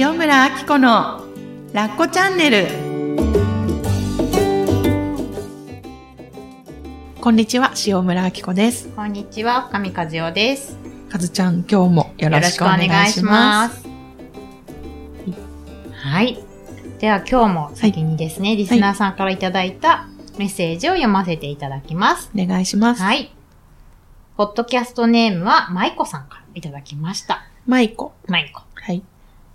塩村あき子のラッコチャンネルこんにちは塩村あき子ですこんにちは、深見和代です。かずちゃん今日もよよろろしくお願いしますす。はい。では今日も先にですね、リスナーさんからいただいたメッセージを読ませていただきます。お願いします、はい。ポッドキャストネームはまいこさんからいただきました。マイコまいこ。はい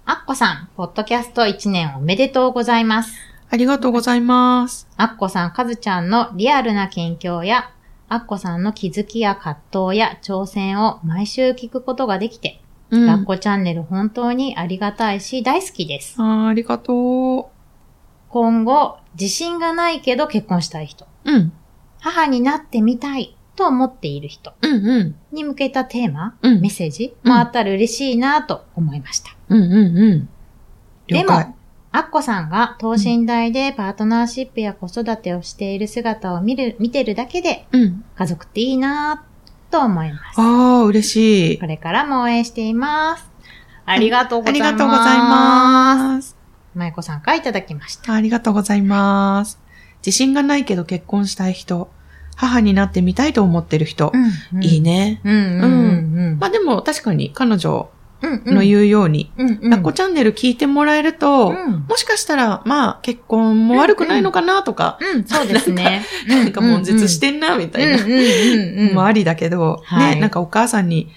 あっこさん、ポッドキャスト1年おめでとうございます。ありがとうございます。あっこさん、かずちゃんのリアルな近況や、あっこさんの気づきや葛藤や挑戦を毎週聞くことができて、うん。ラッコチャンネル本当にありがたいし大好きです。あーありがと今後、自信がないけど結婚したい人、ううん。母になってみたいと思っている人に向けたテーマ、うんメッセージうんもあったら嬉しいなと思いました。うんうんうんでも、アッコさんが等身大でパートナーシップや子育てをしている姿を見る、見てるだけでうん家族っていいなと思います。ああ嬉しいこれからも応援しています。ありがとうございます。ありがとうございますまいこさんからいただきました。ありがとうございます。自信がないけど結婚したい人、母になってみたいと思ってる人、うんいい。ね。うんうんうんうん。まあでも確かに彼女うんうんの言うように、うんうん。ラッコチャンネル聞いてもらえると、うんもしかしたら、まあ結婚も悪くないのかなとか、うん、そうですね。なんか悶絶してんなみたいな、うんうんうんうん。もありだけど、はいね、なんかお母さんに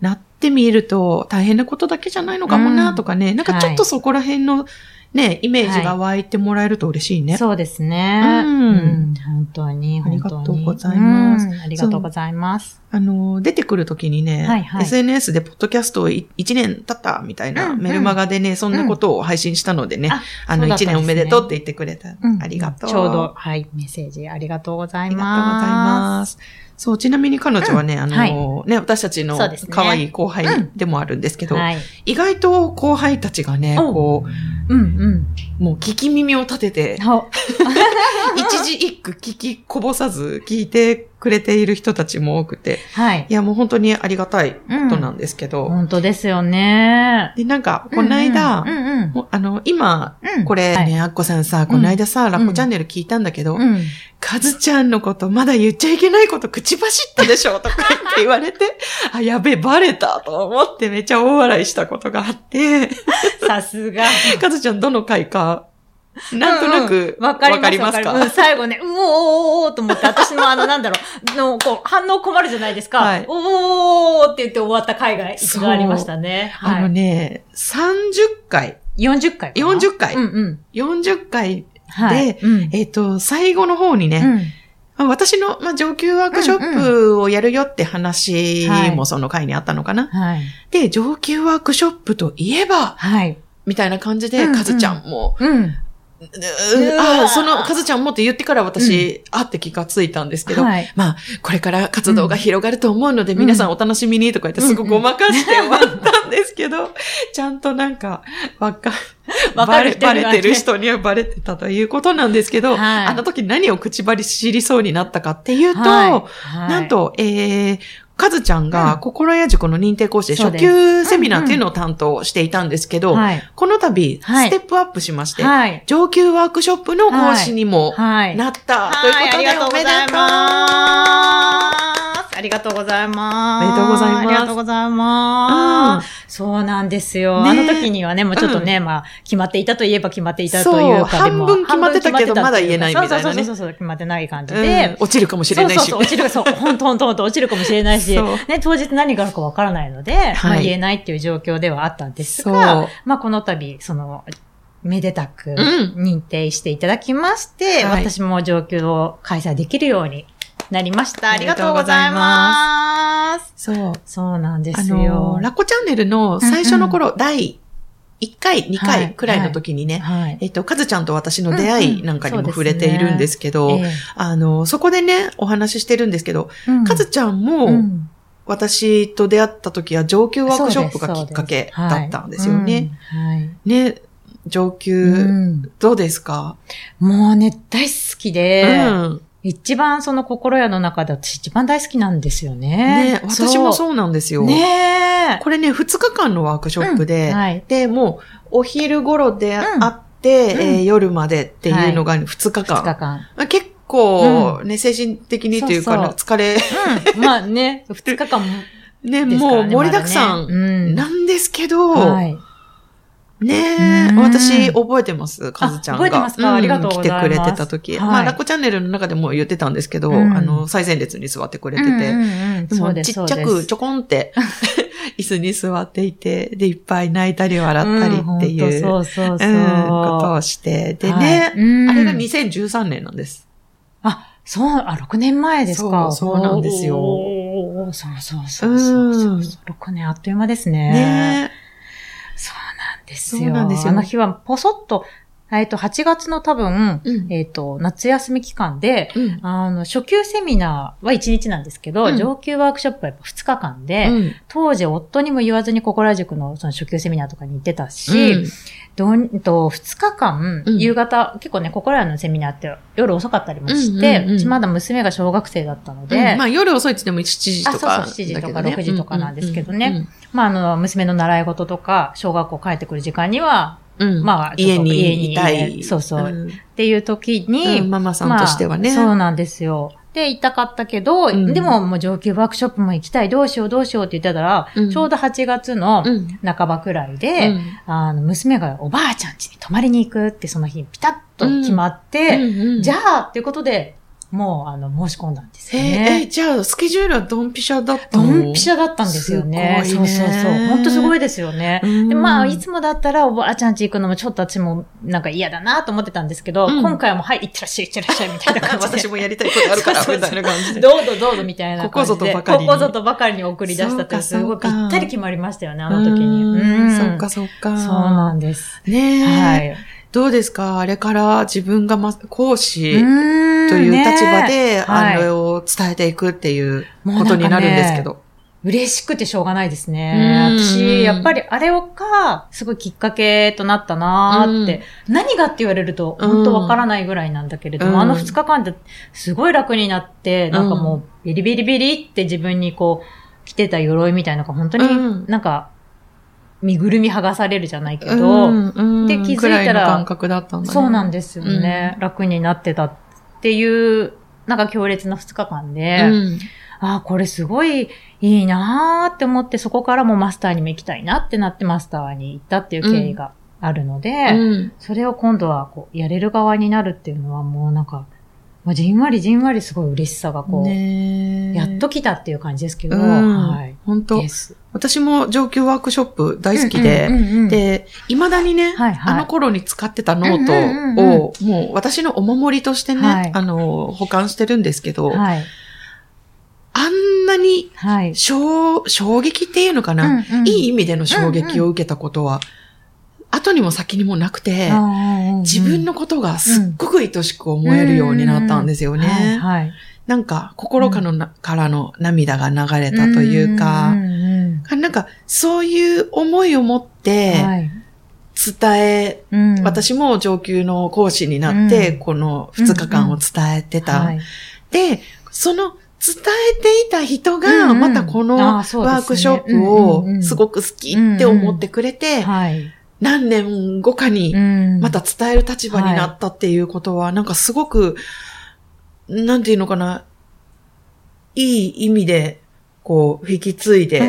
なってみると大変なことだけじゃないのかもなとかね、なんかちょっとそこら辺のね、イメージが湧いてもらえると嬉しいね。そうですね。うんうん本当に、あり。がとうございますうんありがとうございます。あの、出てくるときにね、はいはい SNS でポッドキャストを1年経ったみたいなうんうんメルマガでね、そんなことを配信したのでね、ああの、1そうんですね年おめでとうって言ってくれた。うんありがとう。ちょうど、はい、メッセージありがとうござあいりがとうございま。ますす。そう、ちなみに彼女はね、あの、はいね、私たちの可愛い後輩でもあるんですけど、はい。意外と後輩たちがね、おこうんうん。う、もう聞き耳を立てて、ほ 一字一句聞きこぼさず聞いてくれている人たちも多くて、はいい。や、もう本当にありがたいことなんですけど、本当ですよね。で、なんか、この間、うんうん。もうあの、今、うんこれね、はいアッコさんさ、この間さ、ラッコチャンネル聞いたんだけど、うん。カズちゃんのことまだ言っちゃいけないこと口走ったでしょとか言って言われて、あ、やべえ、バレたと思ってめっちゃ大笑いしたことがあって、さすが。カズちゃんどの回か、なんとなく、わかります。わかうん最後ね、うおーおーおーと思って、私のあの、なんだろう、の、こう、反応困るじゃないですか。はいおーって言って終わった回が一度ありましたね。あのはい。ね、30回、40回かな？40回うんうん。40回、はい。でうん、えっ、と、最後の方にね、私の、まあ、上級ワークショップをやるよって話はいもその回にあったのかな。はい。で、上級ワークショップといえば、はい。みたいな感じで、うんうんカズちゃんも、うん。うああ、その、カズちゃんもって言ってから私、あって気がついたんですけど、はい。まあ、これから活動が広がると思うので、ん。皆さんお楽しみにとか言ってすごくごまかして終わったんですけど、ちゃんとなんか、わか、わかバレ、る人にはねバレてる人にはバレてたということなんですけど、はい。あの時何を口張り知りそうになったかっていうと、はい。なん、と、えー、カズちゃんうん。が心屋塾の認定講師で初級セミナーっていうのを担当していたんですけど、はい。この度、はい。ステップアップしまして、はい。上級ワークショップの講師にもはい。なった、はいとい。うことで、おめでとうりがとうございます。おめでとうございます。ありがとうございます。そうなんですよ。ねあの時にはね、もうちょっとね、まあ、決まっていたといえば決まっていたというか、半分決まってたけどまだ言えないみたいなね。そうそうそうそう、決まってない感じうん。で。落ちるかもしれないし。そうそう落ちる、そう、本 当本当本当落ちるかもしれないし、ね、当日何があるかわからないので、まあ言えないっていう状況ではあったんですそう。が、まあこの度、その、めでたくん。認定していただきまして、はい。私も上級を開催できるようになりました。ありがととうございます。そう。そうなんであすよ。の、ラッコチャンネルの最初の頃、第1回、2回くらいの時にね、はい。えっと、カズちゃんと私の出会うんうんいなんかにも触れているんですけど、ええあの、そこでね、お話ししてるんですけど、うんカズちゃんも、うん私と出会った時は上級ワークショップがきっかけだったんですよね。。はい。ね、上級、うんどうですか、もうね、大好きで、うん。一番その心屋の中で私一番大好きなんですよね。ね、私もそうなんですよ。ねねこれね、2日間のワークショップで、うんはいで、もう、お昼頃でうんあって、うんえー夜までっていうのが2日間。2日間。あ結構、ね、精神的にというか、そうそう疲れ、うん。まあね、2日間も ね。もう盛りだくさん。なんですけど、はい。ねえ、うん。私覚えてます、かずちゃんが。覚えてますか？うん。ありがとうございます。来てくれてた時。はい。まあ、ラッコチャンネルの中でも言ってたんですけど、うん。あの、最前列に座ってくれてて、でもちっちゃくちょこんって、椅子に座っていて、で、いっぱい泣いたり笑ったりっていう、そうそうそう。うんことをして、でね、あれが2013年なんです。あ、そう、あ、6年前ですか？そうなんですよ。そうそうそうそうそうう。ん。6年あっという間ですね。ねそうなんですよ。そうなんですよ。あの日はポソッと、えっと、8月の多分、うん。えっと、夏休み期間で、うん。あの、初級セミナーは1日なんですけど、うん。上級ワークショップはやっぱ2日間で、うん。当時夫にも言わずに心塾のその初級セミナーとかに行ってたし、うんどんと2日間、うん。夕方、結構ね、心屋のセミナーって夜遅かったりもして、うんうんうん。うちまだ娘が小学生だったので、うん。まあ夜遅いって言っても7時とか、あそうそう7時とかだけど6時とかなんですけどね。うんうんまあ、あの、娘の習い事とか、小学校帰ってくる時間には、うん。うんまあちょっと家家ににいたい。そうそう。うん。っていう時に、うん。ママさんとしてはね。まあそうなんですよ。で、行きたかったけど、うん。でももう上級ワークショップも行きたい、どうしようどうしようって言ってたら、うん。ちょうど8月のうん。半ばくらいで、うん。あの、娘がおばあちゃん家に泊まりに行くってその日ピタッと決まって、じゃあっていうことで、もうあの、申し込んだんですよえーえねー。じゃあ、スケジュールはドンピシャだったドのンピシャだったんですよね。すごいねそうそうそう。本当すごいですよね。うんで、まあ、いつもだったらおばあちゃん家行くのもちょっと私もなんか嫌だなと思ってたんですけど、うん今回はもう、はい、行ってらっしゃい、行ってらっしゃい、みたいな感じで。私もやりたいことあるから、みたいな感じで。どうぞどうぞみたいな感じで。ここぞとばかりにここぞとばかりに送り出したってすごいぴったり決まりましたよね、あの時に。ううんん。そっかそっか。そうなんです。ねえ、はい。どうですか？あれから自分がま講師とという立場で、はい。あれを伝えていくっていうことになるんですけど。嬉しくてしょうがないですね。うん。私、やっぱりあれをか、すごいきっかけとなったなーって、何がって言われると、うん。本当わからないぐらいなんだけれども、うん。あの二日間ってすごい楽になって、なんかもう、ビリビリビリって自分にこう、着てた鎧みたいなのが本当にうん。なんか、身ぐるみ剥がされるじゃないけど、うんうん。で気づいたら感覚だったんだね。そうなんですよね、楽になってたっていう、なんか強烈な二日間で、うん。ああ、これすごいいいなーって思って、そこからもマスターにも行きたいなってなってマスターに行ったっていう経緯があるので、うん。それを今度はこう、やれる側になるっていうのはもうなんか、まあ、じんわりじんわりすごい嬉しさがこう、ねえやっと来たっていう感じですけど、うん。はい。本当。私も上級ワークショップ大好きで、うんうんうんうん、で、未だにね、はいはい。あの頃に使ってたノーうんうんうんうん。トを、もう私のお守りとしてね、はい。あの、保管してるんですけど、はい。あんなにはい。衝衝撃っていうのかな、うんうん。いい意味での衝撃を受けたことは、後にも先にもなくて、自分ののことがすっごく愛しく思えるようになったんですよね。はいはい。なんか、心からの,、からの涙が流れたというかなんか、そういう思いを持ってはい。伝え、うん。私も上級の講師になって、うん。この2日間を伝えてた。はい。で、その伝えていた人うんが、うん。またこのワあークショップをうんすごく好きって思ってくれて、はい。何年後かにまた伝える立場になったっていうことは、なんかすごく、なんていうのかな、いい意味で、こう、引き継いで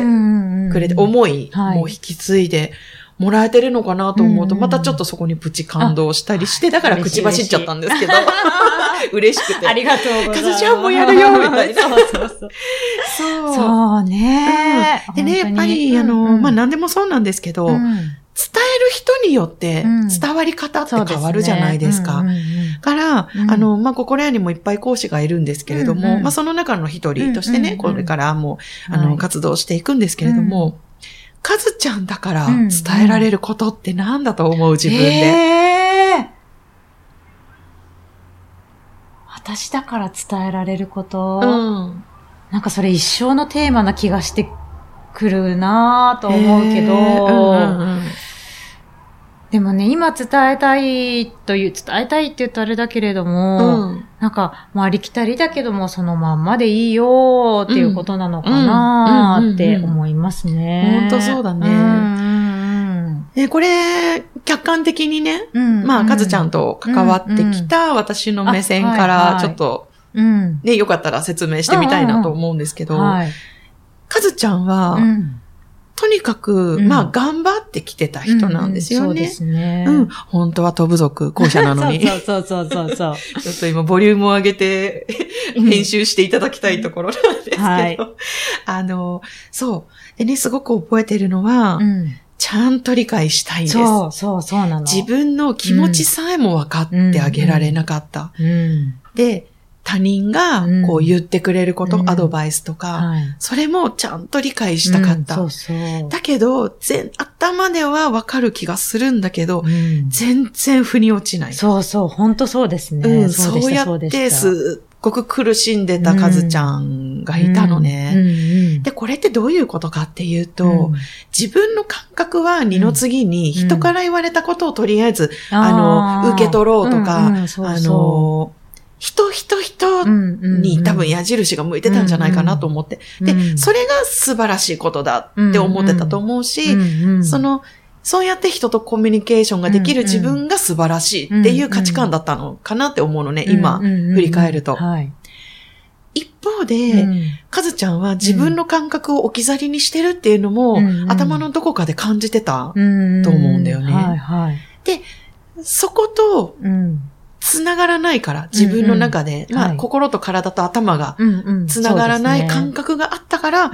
くれて、思いはい。も引き継いでもらえてるのかなと思うと、うんまたちょっとそこにプチ感動したりして、あだから口走っちゃったんですけど、嬉しくて。ありがとうございます。カズちゃんもやるよみたいな。そう。そうそう。そう。そうね。でね、やっぱり、あの、まあ、何でもそうなんですけど、伝える人によってうん。伝わり方って変わるじゃないですか。から、うんあの、まあ、心屋にもいっぱい講師がいるんですけれども、うんうん。まあ、その中の一人としてね、うんうん。うんこれからも、あの、はい。活動していくんですけれども、かずちゃんだからうん伝えられることって何だと思う自分で。へー。私だから伝えられること、うん。なんかそれ一生のテーマな気がしてくるなぁと思うけど、へーうんうんうんでもね、今伝えたいという、伝えたいって言うとあれだけれども、うん。なんか、まあ、ありきたりだけども、そのまんまでいいよっていうことなのかなって思いますね。ほんとそうだね。うんで、これ、客観的にね、うんうん。まあ、かずちゃんと関わってきた私の目線から、はいちょっと、うん。ね、よかったら説明してみたいなと思うんですけど、はい。かずちゃんは、うんとにかく、うんまあ、頑張ってきてた人なんですようんうんそうでね。すね。うん。本当は飛ぶ族校舎なのに。そうそうそうそうそう。ちょっと今、ボリュームを上げて、編集していただきたいところなんですけど、はいあの、そう。でね、すごく覚えてるのは、うん。ちゃんと理解したいんです。そうそうそうなの。自分の気持ちさえも分かってあげられなかった。うん。で、他人がうんこう言ってくれること、うんアドバイスとか、はい。それもちゃんと理解したかった。うんそうそう。だけど、全、頭では分かる気がするんだけど、うん全然腑に落ちない。そうそう、本当そうですね。うん、でそうしたやってすっごく苦しんでたカズちゃんがいたのね。で、これってどういうことかっていうと、うん自分の感覚は二の次にうん人から言われたことをとりあえず、あの、受け取ろうとか、あその、人人人に多分矢印が向いてたんじゃないかなと思って。で、うんそれが素晴らしいことだって思ってたと思うし、その、そうやって人とコミュニケーションができる自分が素晴らしいっていう価値観だったのかなって思うのね、今、振り返ると。はい。一方で、うんカズちゃんは自分の感覚を置き去りにしてるっていうのも、頭のどこかで感じてた。うんと思うんだよねはいはい。そことうん。繋がらないから、自分の中で、まあ、うんはい心と体と頭がうんうん。繋がらない感覚覚があったから、うん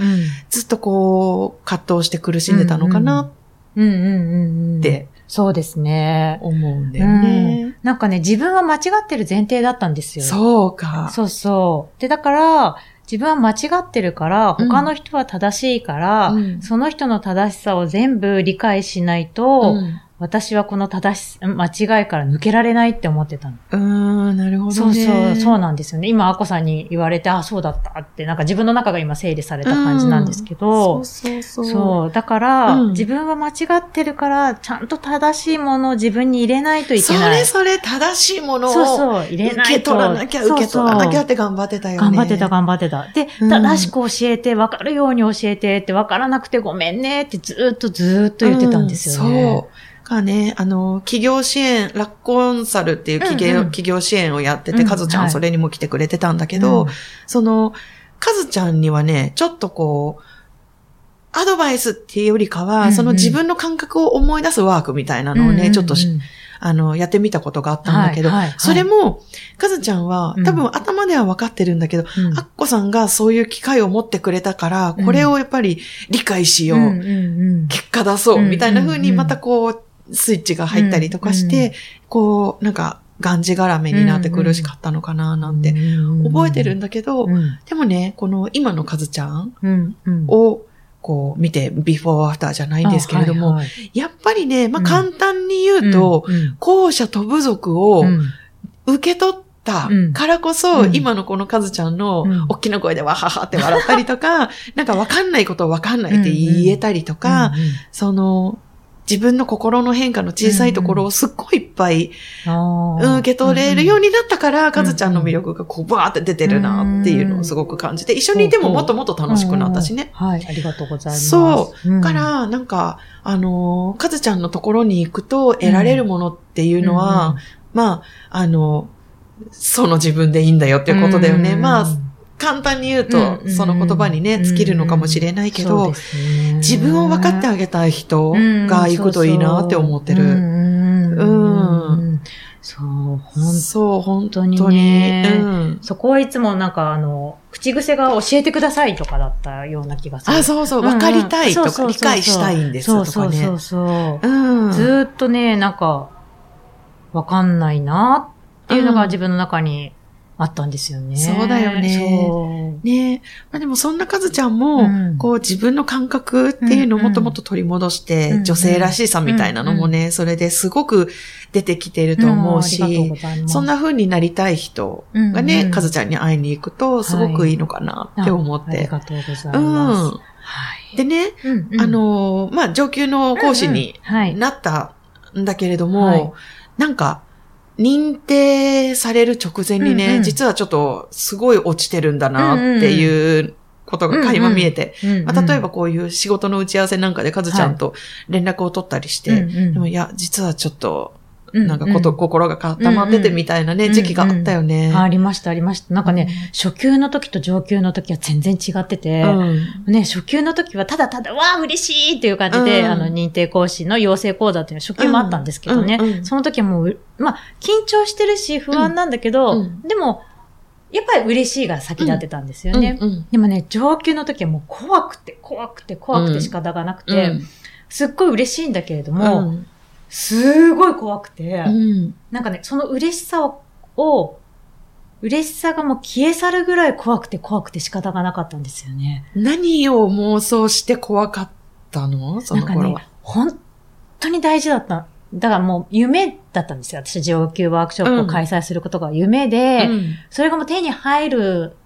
ずっとこう、葛藤して苦しんでたのかなうんうんうんうん。ってそうですね。思うんだよね。なんかね、自分は間違ってる前提だったんですよ。そうか。そうそう。で、だから、自分は間違ってるから、うん他の人は正しいから、うんその人の正しさを全部理解しないと、うん私はこの正し、間違いから抜けられないって思ってたの。うーん、なるほどね。そうそう、そうなんですよね。今、アコさんに言われて、あ、そうだったって、なんか自分の中が今整理された感じなんですけど、うんそうそうそう。そう。だから、うん自分は間違ってるから、ちゃんと正しいものを自分に入れないといけそない。れそれ正しいものをそうそう、入れ受ないと。け取らなきゃ、受け取らなきゃって頑張ってたよね。頑張ってた、頑張ってた。で、うん正しく教えて、分かるように教えてって、分からなくてごめんねってずーっとずーっと言ってたんですよね。うんそう。がね、あの、企業支援、ラッコンサルっていう企業,、うんうん。企業支援をやってて、うんカズちゃはい。んそれにも来てくれてたんだけど、うん。その、カズちゃんにはね、ちょっとこう、アドバイスっていうよりかは、うんうん。その自分の感覚を思い出すワークみたいなのをね、うんうんうん。ちょっとしあの、やってみたことがあったんだけど、はいはいはい。それも、カズちゃんはうん。多分頭では分かってるんだけど、うん。アッコさんがそういう機会を持ってくれたから、うんこれをやっぱり理解しよう、うん結果出そう、うんみたいな風にうんまたこう、スイッチが入ったりとかして、うんこう、なんか、がんじがらめになって苦しかったのかななんて覚えてるんだけど、うん。でもね、この今のカズちゃんを、こう見て、ビフォーアフターじゃないんですけれども、あはいはい。やっぱりね、まあうん簡単に言うと、うん後者と部族をうん受け取ったうん。からこそ、うん。今のこのカズちゃんのうん。大きな声でわははって笑ったりとか、なんかわかんないことをわかんないって言えたりとか、うんうん。その、自分の心の変化の小さいところをすっごいいっぱい、あうんー。受け取れるようになったから、んカズちゃんの魅力がこうバーって出てるなっていうのをすごく感じて、一緒にいてももっともっと楽しくなったしね。うんはい、ありがとうございます。そう。から、なんか、あのー、カズちゃんのところに行くと得られるものっていうのは、まあ、あの、その自分でいいんだよっていうことだよね。うん。まあ、簡単に言うと、うんその言葉にね、尽きるのかもしれないけど、自分を分かってあげたい人が行くといいなって思ってる。うんそう、本そう、本当に。うん。そこはいつもなんかあの、口癖が教えてくださいとかだったような気がする。あ、そうそう、分かりたいとか、理解したいんですとかねそうそう。そう。うん。ずーっとね、なんか、わかんないなっていうのが自分の中にあったんですよね。そうだよね。ね。まあでもそんなカズちゃんも、うん。こう自分の感覚っていうのをもっともっと取り戻して、うんうん。女性らしさみたいなのもね、それですごく出てきてると思うし、うございます。そんな風になりたい人がうんね、うん。カズちゃんに会いに行くと、すごくいいのかなって思っあありて。がとうございうん。ます。はい。でね、うんうん。あのー、まあ、上級の講師にはい。なったんだけれども、はい。なんか、認定される直前にね、うんうん。実はちょっとすごい落ちてるんだなっていうことが垣間見えて、まあ、例えばこういう仕事の打ち合わせなんかでカズちゃんと連絡を取ったりして、うんうんでもいや、実はちょっと、うんなんかこと、心が固まっててみたいなね、うん。時期があったよね。ありました、ありました。なんかね、初級の時と上級の時は全然違ってて、うん。ね、初級の時はただただ、わあ、嬉しいっていう感じで、うん。あの、認定講師の養成講座っていうのは初級もあったんですけどね、うんうんうん。その時はもう、まあ、緊張してるし不安なんだけど、うん。うんでも、やっぱり嬉しいが先立ってたんですよね。うんうんでもね、上級の時はもう怖くて、怖くて、怖くて仕方がなくて、うん。すっごい嬉しいんだけれども、うんすごい怖くて、うんなんかね、その嬉しさを、を嬉しさがもう消え去るぐらい怖くて怖くて仕方がなかったんですよね。何を妄想して怖かったの？そなんかの頃はね。、本当に大事だった。だからもう夢だったんですよ。私、上級ワークショップを開催することが夢で、うんそれがもう手に入る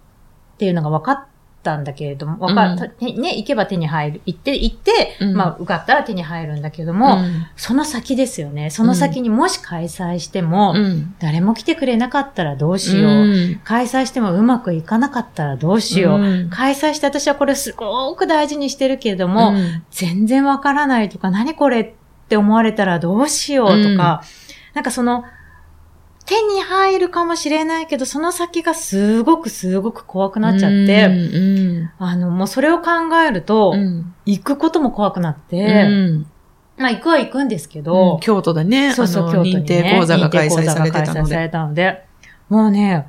っていうのが分かったんだけれども、分かった、ね、行けば手に入る。行って、行って、うん。まあ、受かったら手に入るんだけども、うん。その先ですよね。その先にもし開催しても、うん。誰も来てくれなかったらどうしよう。うん。開催してもうまくいかなかったらどうしよう。うん。開催して私はこれすごく大事にしてるけれども、うん。全然わからないとか、何これって思われたらどうしようとか、なんかその、手に入るかもしれないけど、その先がすごくすごく怖くなっちゃって、うんあの、もうそれを考えると、うん行くことも怖くなっうて、んまあ行くは行くんですけど、京都でね、そうそう、あ京都に、ね、の認定講座が開催されてたので。ので、もうね、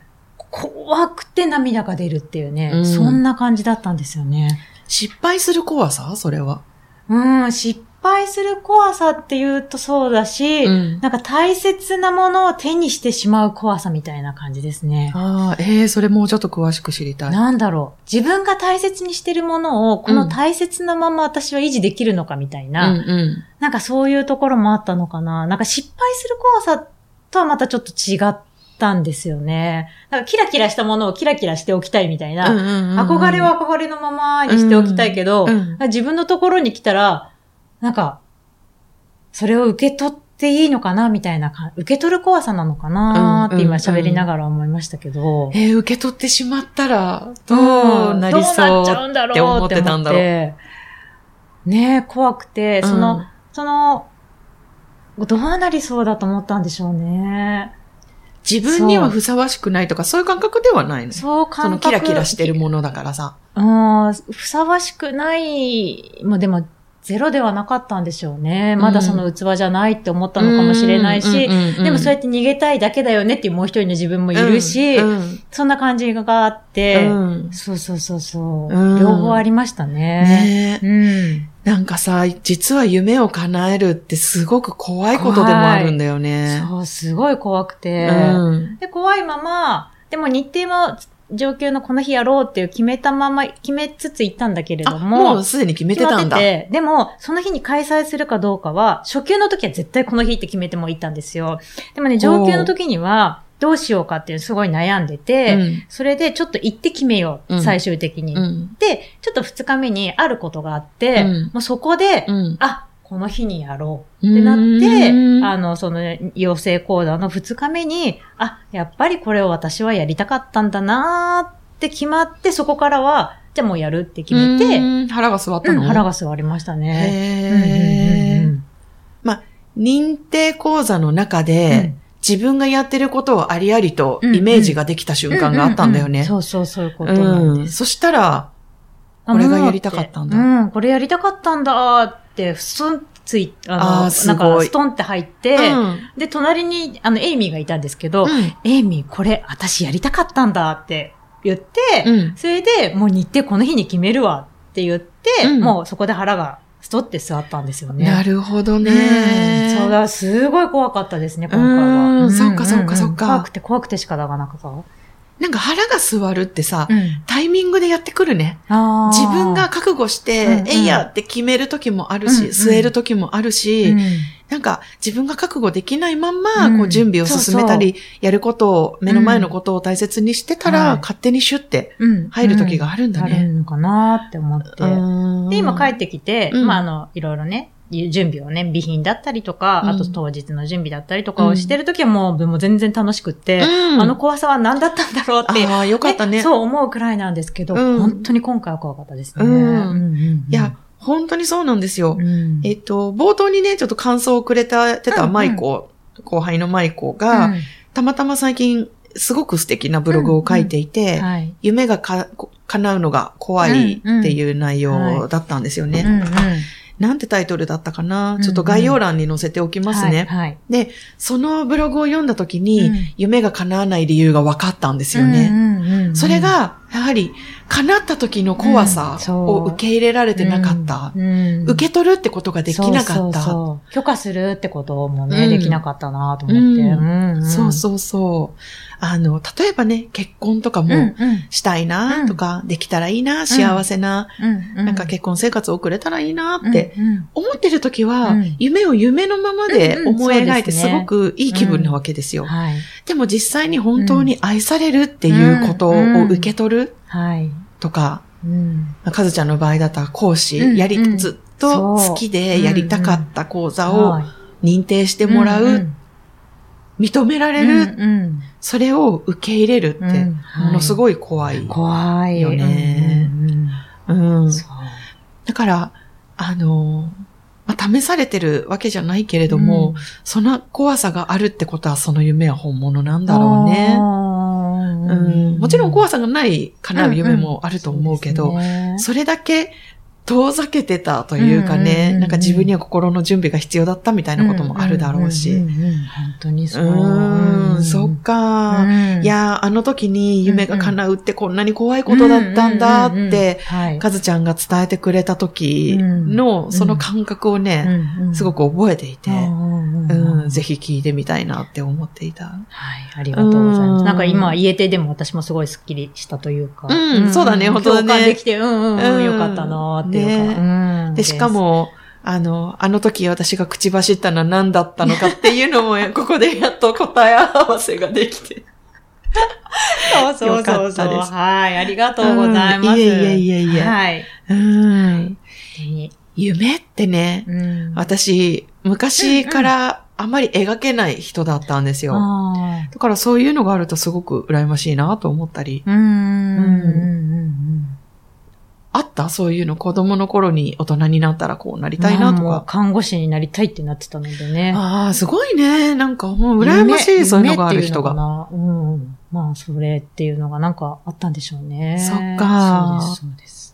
怖くて涙が出るっていうね、うんそんな感じだったんですよね。失敗する怖さ？それは。うん、失敗する怖さって言うとそうだし、うんなんか大切なものを手にしてしまう怖さみたいな感じですね。ああ、ええそれもうちょっと詳しく知りたい。なんだろう。自分が大切にしてるものを、この大切なまま私は維持できるのかみたいな、うんうんなんかそういうところもあったのかな。なんか失敗する怖さとはまたちょっと違ったんですよね。なんかキラキラしたものをキラキラしておきたいみたいな。うんうんうん憧れは憧れのままにしておきたいけど、うん自分のところに来たら、なんか、それを受け取っていいのかなみたいなか、受け取る怖さなのかなって今喋りながら思いましたけど。えー受け取ってしまったら、どうなりそうどうなっちゃうんだろうって思って。たんだろう。ねえ、怖くて、その、うん。その、どうなりそうだと思ったんでしょうね。自分にはふさわしくないとか、そう。いう感覚ではないのそそう感覚のキラキラしてるものだからさ。うん、ふさわしくない、まあでも、ゼロではなかったんでしょうね。まだその器じゃないって思ったのかもしれないし、でもそうやって逃げたいだけだよねっていうもう一人の自分もいるし、うんうん。そんな感じがあって、うん。そうそうそうそう、うん。両方ありましたね。ね。えうん。なんかさ、実は夢を叶えるってすごく怖いことでもあるんだよね。そう、すごい怖くて、うん。で、怖いまま、でも日程も上級のこの日やろうっていう決めたまま、決めつつ行ったんだけれあ、ども、もうすでに決めてたんだ。ててでも、その日に開催するかどうかは、初級の時は絶対この日って決めても行ったんですよ。でもね、上級の時には、どうしようかっていうすごい悩んでて、うん。それでちょっと行って決めよう、うん。最終的に。うん。で、ちょっと二日目にあることがあって、うん。もうそこで、うん。あ、この日にやろう。ってなって、あの、その養成講座の二日目に、あ、やっぱりこれを私はやりたかったんだなーって決まって、そこからは、じゃあもうやるって決めて、うん。腹が座ったうんの、腹が座りましたね。へうんうんうんうん。認定講座の中で、自分がやってることをありありとイメージができた瞬間があったんだよね。うううそうそう、そういうことなんうん。です。そしたら、あこれがやりたかったんだ。うん、これやりたかったんだって、ふすんつい、あの、なんか、ストンって入って、うん。で、隣に、あの、エイミーがいたんですけど、うん。エイミー、これ、私やりたかったんだって言って、うん。それで、もう日程この日に決めるわって言って、うん。もうそこで腹がストって座ったんですよね。なるほどうん。ね。そうだ、すごい怖かったですね、今回は。うん。そっかそっかそっか。怖くて怖くて仕方がなかった。なんか腹が座るってさ、うん。タイミングでやってくるね。自分が、覚悟して、うんうん。えいやって決める時もあるし、うんうん。据える時もあるし、うん。なんか自分が覚悟できないまんま、うん。こう準備を進めたり、やることを、目の前のことを大切にしてたら、はい勝手にシュッてうん。入る時があるんだあね。るのかなって思って。で、今帰っってきて、うん。まあ、あの、いろいろね、準備をね、備品だったりとか、うん、あと当日の準備だったりとかをしてるときはもう、もう全然楽しくって、うん、あの怖さは何だったんだろうって。ああ、よかったね。そう思うくらいなんですけど、うん、本当に今回は怖かったですね。いや、本当にそうなんですよ。えっと、冒頭にね、ちょっと感想をくれた、てた舞子、後輩の舞子が、たまたま最近、すごく素敵なブログを書いていて、はい、夢がか叶うのが怖いっていう内容だったんですよね。なんてタイトルだったかな、ちょっと概要欄に載せておきますね。はいはい、で、そのブログを読んだ時に、うん、夢が叶わない理由が分かったんですよね。それが、やはり、叶った時の怖さを受け入れられてなかった。受け取るってことができなかった。許可するってこともね、できなかったなと思って、そうそうそう。あの、例えばね、結婚とかもしたいなとか、できたらいいな、幸せな、なんか結婚生活を送れたらいいなって思ってる時は、夢を夢のままで思い描いてすごくいい気分なわけですよ。でも実際に本当に愛されるっていうことを受け取るとか、かずちゃんの場合だったら講師、やり、ずっと好きでやりたかった講座を認定してもらう認められる、うん。うん、それを受け入れるって、ものすごい怖い、怖いよね。うん、だから、あの、まあ、試されてるわけじゃないけれども、うん、その怖さがあるってことはその夢は本物なんだろうね。うん、もちろん怖さがない叶う夢もあると思うけど、うん。うんそね、それだけ遠ざけてたというかね、なんか自分には心の準備が必要だったみたいなこともあるだろうし。本当にそう。うん、そっか。いや、あの時に夢が叶うってこんなに怖いことだったんだって、かずちゃんが伝えてくれた時のその感覚をね、すごく覚えていて、うん、ぜひ聞いてみたいなって思っていた。はい、ありがとうございます。なんか今言えてでも私もすごいスッキリしたというか。うん、そうだね、本当だね。共感できて、うんうん、よかったなって。っていうか。ね、で、しかも、あの、あの時私が口走ったのは何だったのかっていうのも、ここでやっと答え合わせができて。そうそうそうそう。はい、ありがとうございます。いえいえいえいえ。はい。うん。夢ってね、うん、私、昔からあまり描けない人だったんですよ。だからそういうのがあるとすごく羨ましいなと思ったり。うん。うんあった？そういうの子供の頃に大人になったらこうなりたいなとか。看護師になりたいってなってたのでね。ああ、すごいね。なんかもう羨ましい、そういうのがある人が。うん。まあ、それっていうのがなんかあったんでしょうね。そっか。そうです、そ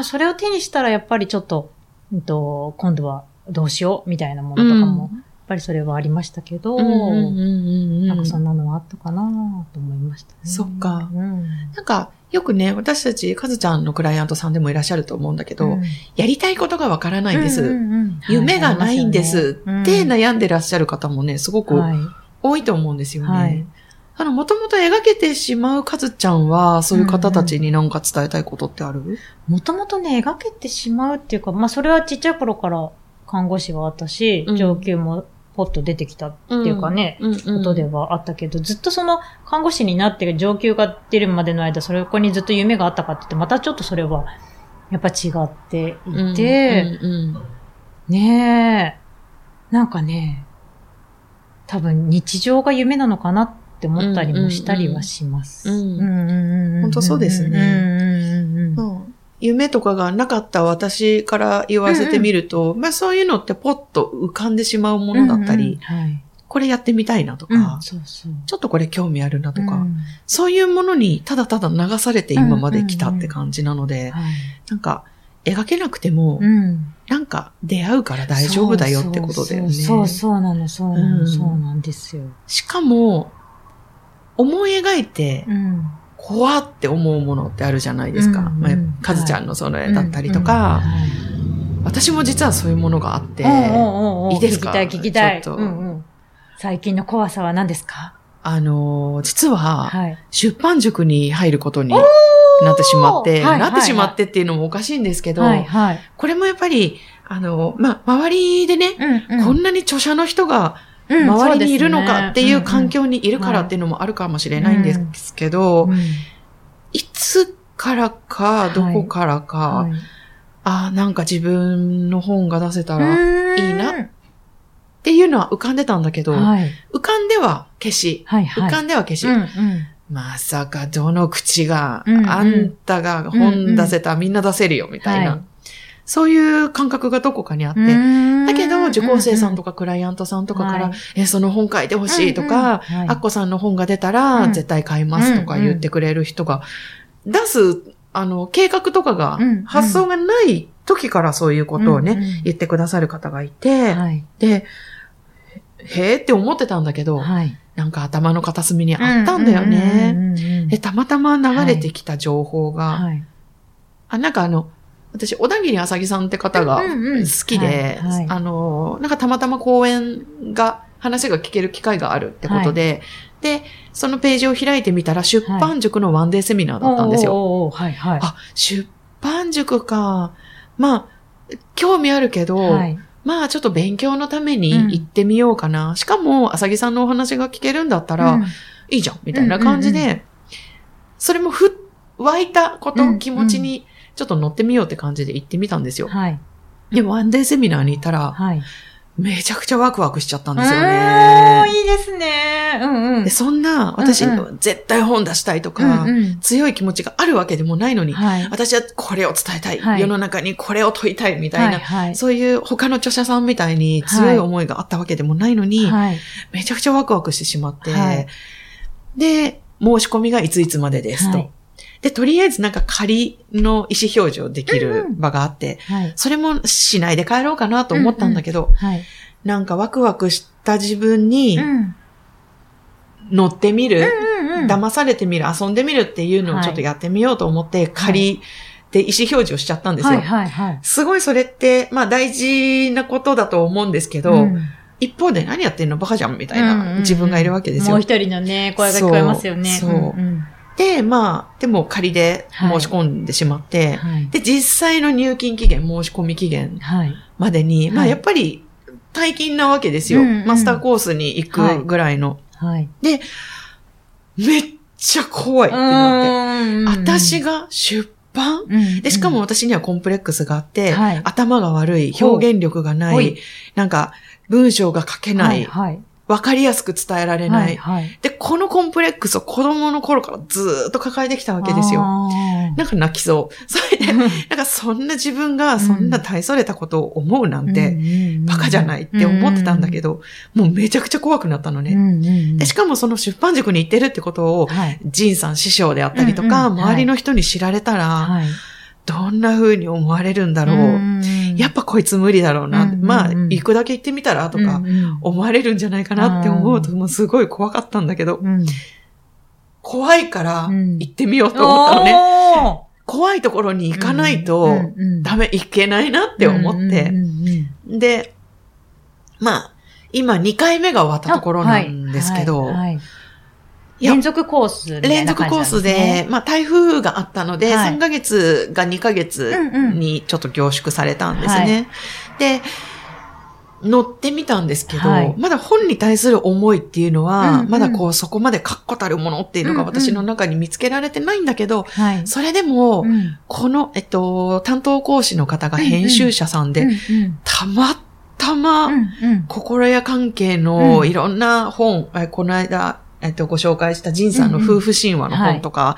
うです。それを手にしたらやっぱりちょっと、うんと、今度はどうしようみたいなものとかも、やっぱりそれはありましたけど、なんかそんなのはあったかなと思いましたね。そっか。うん、なんか、よくね、私たち、かずちゃんのクライアントさんでもいらっしゃると思うんだけど、うん、やりたいことがわからないんです。夢がないんです、って悩んでらっしゃる方もね、すごく多いと思うんですよね。はい、あの、もともと描けてしまうかずちゃんは、そういう方たちに何か伝えたいことってある？もともとね、描けてしまうっていうか、まあ、それはちっちゃい頃から看護師はあったし、上級もポッと出てきたっていうかね、うん、ことではあったけど、ずっとその看護師になって上級が出るまでの間、それこにずっと夢があったかって言って、またちょっとそれは、やっぱ違っていて、うんうんうん、ねえ、なんかね、多分日常が夢なのかなって思ったりもしたりはします。本当そうですね。うん。うんうん夢とかがなかった私から言わせてみると、うんうん、まあそういうのってポッと浮かんでしまうものだったり、うんうん。はい、これやってみたいなとか、うんそうそう、ちょっとこれ興味あるなとか、うん、そういうものにただただ流されて今まで来たって感じなので、なんか描けなくても、うん、なんか出会うから大丈夫だよってことだよね。そうそうなの、そうなの、そうなんですよ。しかも、思い描いて、怖って思うものってあるじゃないですか。うんうん、まあ、かずちゃんのそれだったりとか、私も実はそういうものがあって、いいですか？聞きたい聞きたい。うんうん、最近の怖さは何ですか？あの、実は、出版塾に入ることになってしまって、はい、なってしまってっていうのもおかしいんですけど、はいはい、これもやっぱり、あの、まあ、周りでね、うんうん、こんなに著者の人が周りにいるのかっていう環境にいるからっていうのもあるかもしれないんですけど、いつからか、どこからか、ああ、なんか自分の本が出せたらいいなっていうのは浮かんでたんだけど、はい、浮かんでは消し、はいはい、浮かんでは消し、うんうん、まさかどの口が、うんうん、あんたが本出せたらみんな出せるよ、みたいな。はいそういう感覚がどこかにあって。だけど、受講生さんとかクライアントさんとかから、え、その本書いてほしいとか、アッコさんの本が出たら絶対買いますとか言ってくれる人が、出す、あの、計画とかが、発想がない時からそういうことをね、言ってくださる方がいて、で、へーって思ってたんだけど、なんか頭の片隅にあったんだよね。で、たまたま流れてきた情報が、あ、なんかあの、私、小田切あさぎさんって方が好きで、あの、なんかたまたま講演が、話が聞ける機会があるってことで、はい、で、そのページを開いてみたら、出版塾のワンデーセミナーだったんですよ。はい、はい、あ、出版塾か。まあ、興味あるけど、はい、まあちょっと勉強のために行ってみようかな。うん、しかも、あさぎさんのお話が聞けるんだったら、うん、いいじゃん、みたいな感じで、うんうんうん、それもふ、湧いたこと、気持ちに、ちょっと乗ってみようって感じで行ってみたんですよ。はい。で、ワンデーセミナーに行ったら、はい。めちゃくちゃワクワクしちゃったんですよね。いいですね。うんうん。でそんな、私、うんうん、絶対本出したいとか、うんうん、強い気持ちがあるわけでもないのに、はい、私はこれを伝えたい、はい、世の中にこれを問いたいみたいな、はいはい、そういう他の著者さんみたいに強い思いがあったわけでもないのに、はい、めちゃくちゃワクワクしてしまって、で、申し込みがいついつまでですと。で、とりあえずなんか仮の意思表示をできる場があって、うんうんはい、それもしないで帰ろうかなと思ったんだけど、うんうんはい、なんかワクワクした自分に乗ってみる、うん。うんうん、騙されてみる、遊んでみるっていうのをちょっとやってみようと思って、仮で意思表示をしちゃったんですよ。はいはいはい、すごいそれって、まあ大事なことだと思うんですけど、うん。一方で何やってんの？バカじゃんみたいな自分がいるわけですよ。もう一人のね、声が聞こえますよね。そう。そう。うんうんで、まあ、でも仮で申し込んでしまって、はい、で、実際の入金期限、申し込み期限までに、はい、まあ、やっぱり、大金なわけですよ、うんうん。マスターコースに行くぐらいの。はい、で、めっちゃ怖いってなって、私が出版、うんうん、で、しかも私にはコンプレックスがあって、はい、頭が悪い、表現力がない、なんか、文章が書けない、はいはいわかりやすく伝えられない、はいはい、で、このコンプレックスを子供の頃からずっと抱えてきたわけですよ。なんか泣きそう。それで、なんかそんな自分がそんな大それたことを思うなんて、バカじゃないって思ってたんだけど、もうめちゃくちゃ怖くなったのね。でしかもその出版塾に行ってるってことを、はい、ジンさん師匠であったりとか、周りの人に知られたら、はいどんな風に思われるんだろう。やっぱこいつ無理だろうな。まあ、行くだけ行ってみたらとか、思われるんじゃないかなって思うと、もうすごい怖かったんだけど、怖いから行ってみようと思ったのね。怖いところに行かないとダメ、行けないなって思って。で、まあ、今2回目が終わったところなんですけど、連続コース、ね、連続コースで、まあ台風があったので、はい、3ヶ月が2ヶ月にちょっと凝縮されたんですね。うんうん、で、乗ってみたんですけど、はい、まだ本に対する思いっていうのは、うんうん、まだこうそこまで確固たるものっていうのが私の中に見つけられてないんだけど、うんうん、それでも、うん、この、えっと、担当講師の方が編集者さんで、うんうん、たまたま、心や関係のいろんな本、この間、えっと、ご紹介したジンさんの夫婦神話の本とか、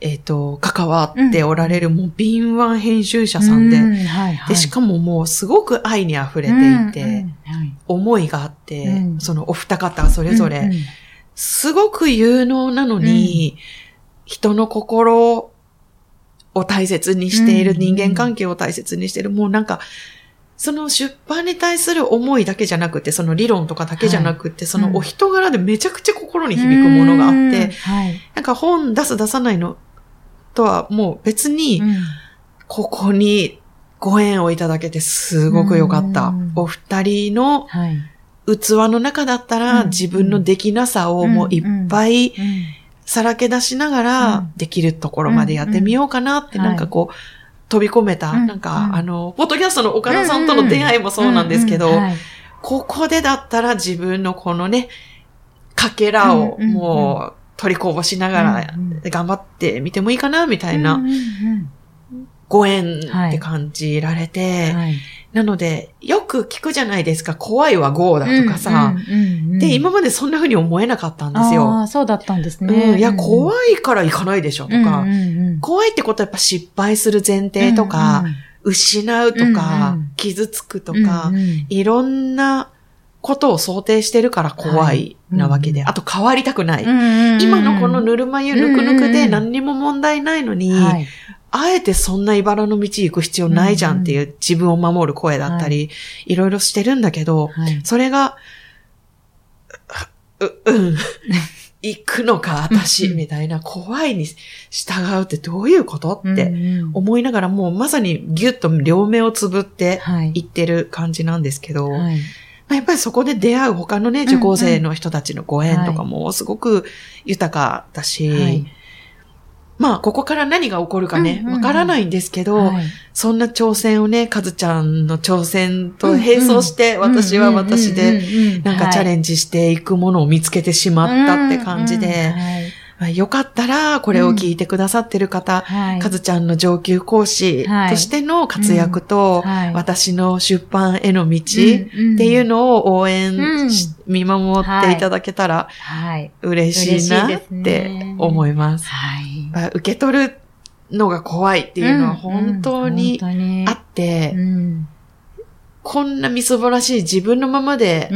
えっ、と、関わっておられる、もう敏腕編集者さんで、で、しかももうすごく愛に溢れていて、思いがあって、うん、そのお二方それぞれ、すごく有能なのに、人の心を大切にしている、人間関係を大切にしている、もうなんか、その出版に対する思いだけじゃなくて、その理論とかだけじゃなくて、はい、そのお人柄でめちゃくちゃ心に響くものがあって、はい、なんか本出す出さないのとはもう別に、ここにご縁をいただけてすごく良かった。お二人の器の中だったら自分のできなさをもういっぱいさらけ出しながらできるところまでやってみようかなってなんかこう、飛び込めた、うん、なんか、うん、あの、ポッドキャストの岡田さんとの出会いもそうなんですけど、ここでだったら自分のこのね、かけらをもう取りこぼしながら頑張ってみてもいいかな、みたいな。ご縁って感じられて、はい、なので、よく聞くじゃないですか、怖いはゴーだとかさ、で、今までそんな風に思えなかったんですよ。ああ、そうだったんですね。うん、いや、怖いから行かないでしょ、とか、怖いってことはやっぱ失敗する前提とか、うんうん、失うとか、うんうん、傷つくとか、うんうん、いろんなことを想定してるから怖いなわけで、はい、あと変わりたくない。今のこのぬるま湯ぬくぬくで何にも問題ないのに、はい、あえてそんな茨の道行く必要ないじゃんっていう自分を守る声だったり、はい、いろいろしてるんだけど、それが、う、うん。行くのか、私、みたいな、怖いに従うってどういうことって思いながら、もうまさにギュッと両目をつぶって行ってる感じなんですけど、はい。やっぱりそこで出会う他のね、受講生の人たちのご縁とかもすごく豊かだし、はい、まあ、ここから何が起こるかね、わ、からないんですけど、はい、そんな挑戦をね、かずちゃんの挑戦と並走して、私は私で、なんかチャレンジしていくものを見つけてしまったって感じで、よかったら、これを聞いてくださってる方、かずちゃんの上級講師としての活躍と、はいうん。はい、私の出版への道っていうのを応援、うん、見守っていただけたら、嬉しいなって思います。受け取るのが怖いっていうのは本当にあって、こんなみそぼらしい自分のままで、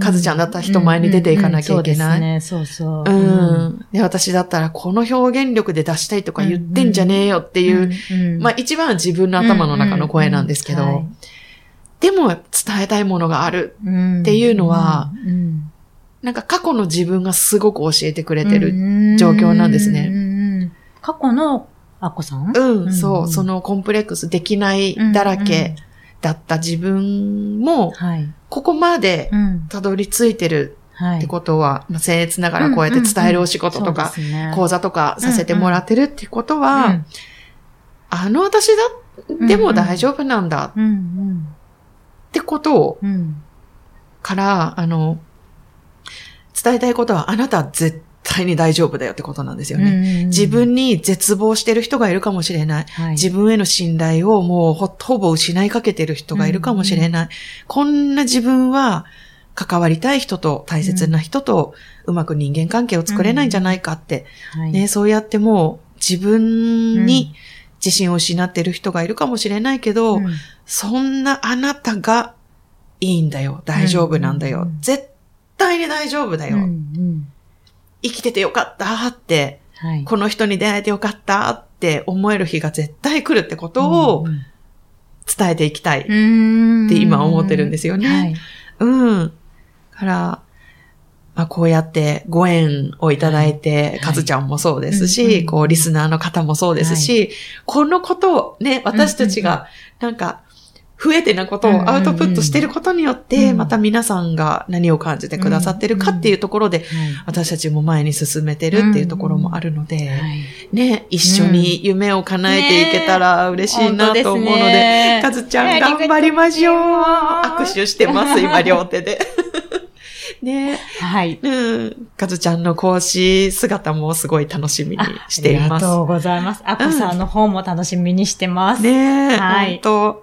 かずちゃんだったら人前に出ていかなきゃいけない。そうですね、そうそう。うん。で、私だったらこの表現力で出したいとか言ってんじゃねえよっていう、まあ一番自分の頭の中の声なんですけど、でも伝えたいものがあるっていうのは、なんか過去の自分がすごく教えてくれてる状況なんですね。過去のあこさん？うん、そう、そのコンプレックスできないだらけ。だった自分も、ここまでたどり着いてるってことは、まあ、僭越ながらこうやって伝えるお仕事とか、講座とかさせてもらってるってことは、あの私だ、でも大丈夫なんだ、ってことを、から、あの、伝えたいことは、あなたは絶対に大丈夫だよってことなんですよね。自分に絶望してる人がいるかもしれない。はい、自分への信頼をもうほほぼ失いかけてる人がいるかもしれない。こんな自分は関わりたい人と大切な人とうまく人間関係を作れないんじゃないかって。はい、ね、そうやってもう自分に自信を失ってる人がいるかもしれないけど、そんなあなたがいいんだよ。大丈夫なんだよ。絶対に大丈夫だよ。うんうん生きててよかったって、はい、この人に出会えてよかったって思える日が絶対来るってことを伝えていきたいって今思ってるんですよね。はい、うん。から、まあ、こうやってご縁をいただいて、か、ず、ちゃんもそうですし、こう、リスナーの方もそうですし、このことをね、私たちが、なんか、増えてなことをアウトプットしてることによって、また皆さんが何を感じてくださってるかっていうところで、私たちも前に進めてるっていうところもあるので、ね、一緒に夢を叶えていけたら嬉しいなと思うので、かずちゃん頑張りましょう握手してます、今 両手で。ねはい。うん。かずちゃんの講師姿もすごい楽しみにしています。ありがとうございます。あこさんの方も楽しみにしてます。ねはい。本当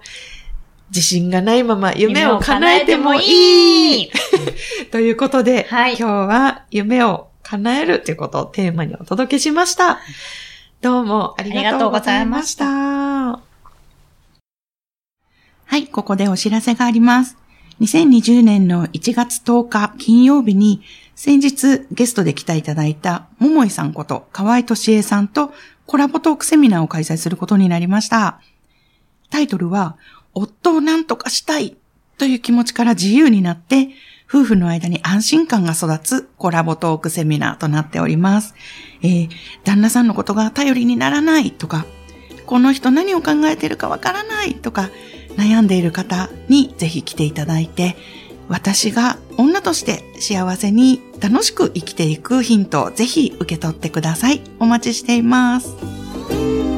自信がないまま夢を叶えてもいい ということで、はい、今日は夢を叶えるということをテーマにお届けしました。どうもありがとうございました。はい、ここでお知らせがあります。2020年の1月10日金曜日に先日ゲストで来ていただいた桃井さんこと河合敏恵さんとコラボトークセミナーを開催することになりました。タイトルは夫を何とかしたいという気持ちから自由になって、夫婦の間に安心感が育つコラボトークセミナーとなっております。えー、旦那さんのことが頼りにならないとか、この人何を考えているかわからないとか、悩んでいる方にぜひ来ていただいて、私が女として幸せに楽しく生きていくヒントをぜひ受け取ってください。お待ちしています。